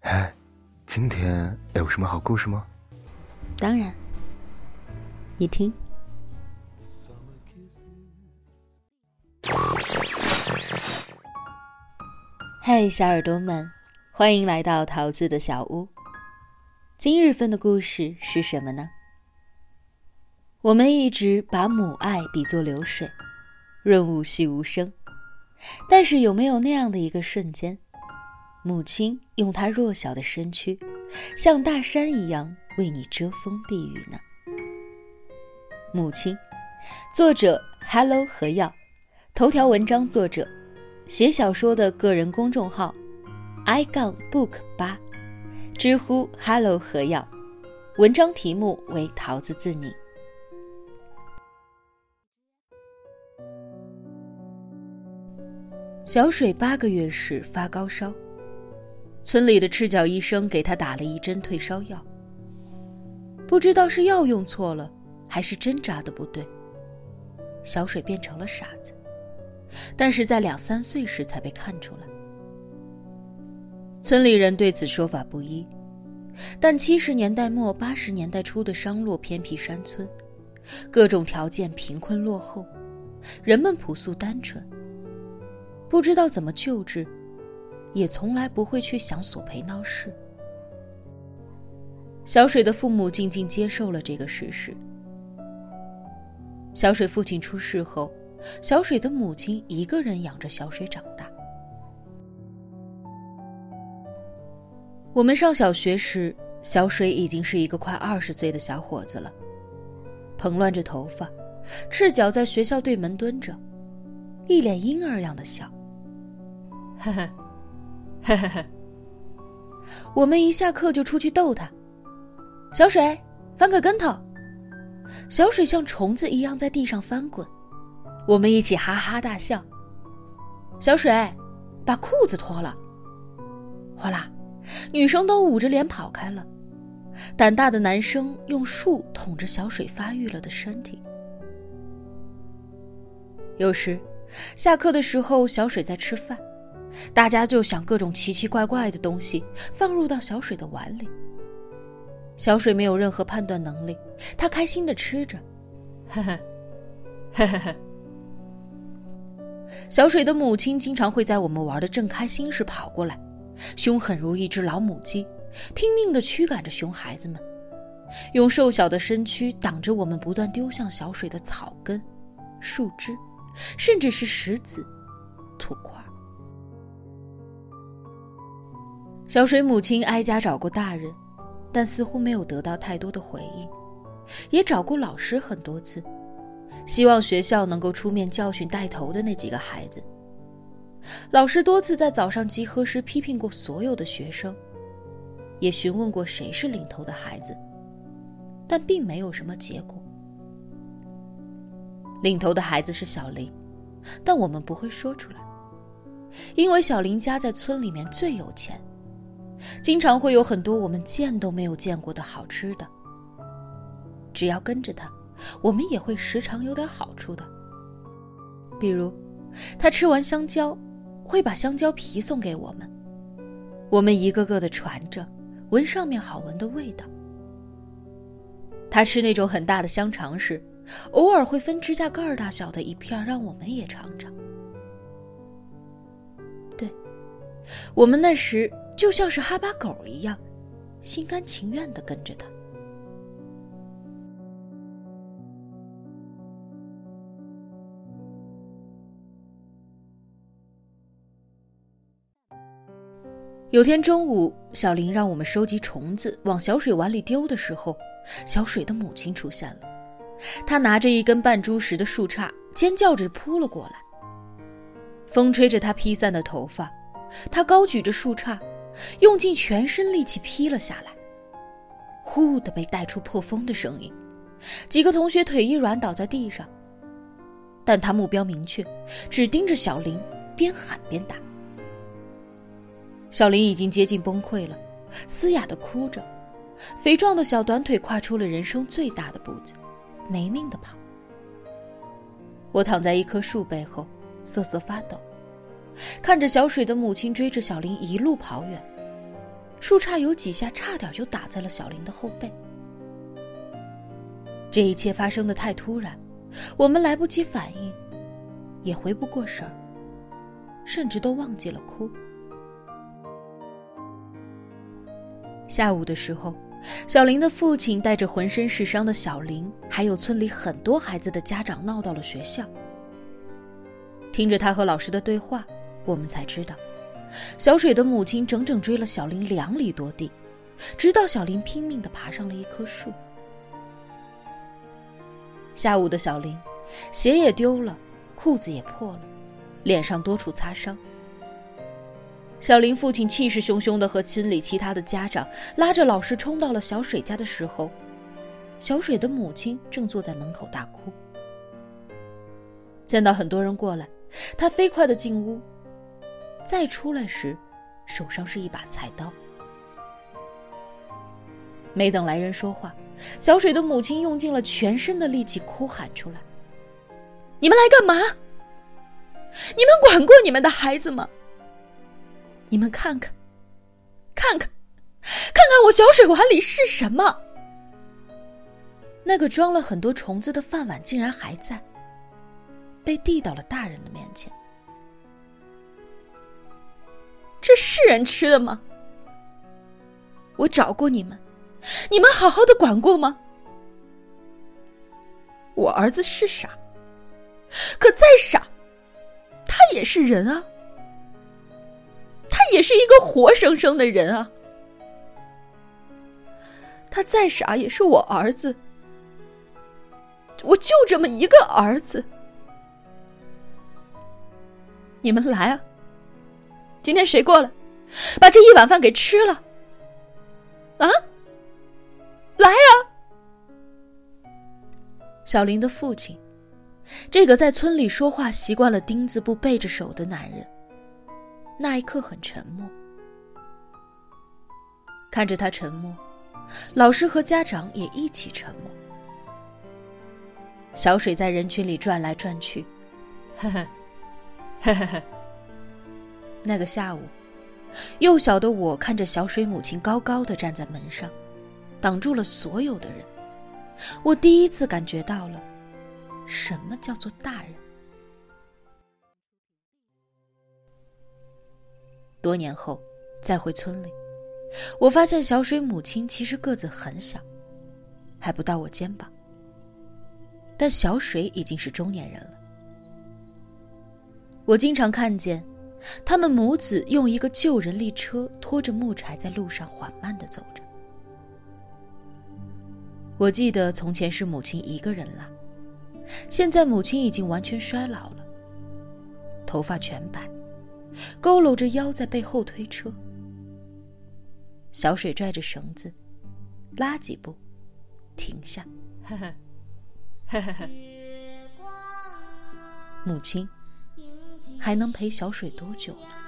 哎，今天有什么好故事吗？当然，你听。嗨，小耳朵们，欢迎来到桃子的小屋。今日份的故事是什么呢？我们一直把母爱比作流水，润物细无声，但是有没有那样的一个瞬间，母亲用她弱小的身躯，像大山一样为你遮风避雨呢？母亲，作者 Hello 何耀，头条文章作者，写小说的个人公众号 i 杠 book 八，知乎 Hello 何耀，文章题目为桃子自你。小水八个月时发高烧，村里的赤脚医生给他打了一针退烧药。不知道是药用错了，还是针扎的不对，小水变成了傻子。但是在两三岁时才被看出来。村里人对此说法不一，但七十年代末八十年代初的商洛偏僻山村，各种条件贫困落后，人们朴素单纯。不知道怎么救治，也从来不会去想索赔闹事。小水的父母静静接受了这个事实。小水父亲出事后，小水的母亲一个人养着小水长大。我们上小学时，小水已经是一个快二十岁的小伙子了，蓬乱着头发，赤脚在学校对门蹲着，一脸婴儿样的笑。呵呵，呵呵呵。我们一下课就出去逗他。小水，翻个跟头。小水像虫子一样在地上翻滚，我们一起哈哈大笑。小水，把裤子脱了。哗啦，女生都捂着脸跑开了。胆大的男生用树捅着小水发育了的身体。有时，下课的时候，小水在吃饭。大家就想各种奇奇怪怪的东西放入到小水的碗里。小水没有任何判断能力，他开心的吃着，呵呵，呵呵呵。小水的母亲经常会在我们玩的正开心时跑过来，凶狠如一只老母鸡，拼命的驱赶着熊孩子们，用瘦小的身躯挡着我们不断丢向小水的草根、树枝，甚至是石子、土块。小水母亲挨家找过大人，但似乎没有得到太多的回应，也找过老师很多次，希望学校能够出面教训带头的那几个孩子。老师多次在早上集合时批评过所有的学生，也询问过谁是领头的孩子，但并没有什么结果。领头的孩子是小林，但我们不会说出来，因为小林家在村里面最有钱。经常会有很多我们见都没有见过的好吃的。只要跟着他，我们也会时常有点好处的。比如，他吃完香蕉，会把香蕉皮送给我们，我们一个个的传着，闻上面好闻的味道。他吃那种很大的香肠时，偶尔会分指甲盖大小的一片让我们也尝尝。对，我们那时。就像是哈巴狗一样，心甘情愿的跟着他。有天中午，小林让我们收集虫子往小水碗里丢的时候，小水的母亲出现了。她拿着一根半猪食的树杈，尖叫着扑了过来。风吹着她披散的头发，她高举着树杈。用尽全身力气劈了下来，呼的被带出破风的声音，几个同学腿一软倒在地上。但他目标明确，只盯着小林，边喊边打。小林已经接近崩溃了，嘶哑的哭着，肥壮的小短腿跨出了人生最大的步子，没命的跑。我躺在一棵树背后，瑟瑟发抖。看着小水的母亲追着小林一路跑远，树杈有几下差点就打在了小林的后背。这一切发生的太突然，我们来不及反应，也回不过神儿，甚至都忘记了哭。下午的时候，小林的父亲带着浑身是伤的小林，还有村里很多孩子的家长闹到了学校。听着他和老师的对话，我们才知道，小水的母亲整整追了小林两里多地，直到小林拼命地爬上了一棵树。下午的小林，鞋也丢了，裤子也破了，脸上多处擦伤。小林父亲气势汹汹地和村里其他的家长拉着老师冲到了小水家的时候，小水的母亲正坐在门口大哭。见到很多人过来，他飞快地进屋，再出来时，手上是一把菜刀。没等来人说话。小水的母亲用尽了全身的力气哭喊出来：“你们来干嘛？你们管过你们的孩子吗？你们看看，看看，看看我小水碗里是什么？那个装了很多虫子的饭碗竟然还在，被递到了大人的面前。这是人吃的吗？我找过你们。”你们好好的管过吗？我儿子是傻，可再傻，他也是人啊，他也是一个活生生的人啊。他再傻也是我儿子，我就这么一个儿子。你们来啊！今天谁过来，把这一碗饭给吃了？啊？来呀！小林的父亲，这个在村里说话习惯了钉子不背着手的男人，那一刻很沉默。看着他沉默，老师和家长也一起沉默。小水在人群里转来转去，呵呵，呵呵呵。那个下午，幼小的我看着小水母亲高高的站在门上。挡住了所有的人，我第一次感觉到了什么叫做大人。多年后再回村里，我发现小水母亲其实个子很小，还不到我肩膀，但小水已经是中年人了。我经常看见他们母子用一个旧人力车拖着木柴在路上缓慢的走着。我记得从前是母亲一个人拉，现在母亲已经完全衰老了，头发全白，佝偻着腰在背后推车。小水拽着绳子，拉几步，停下。母亲还能陪小水多久呢？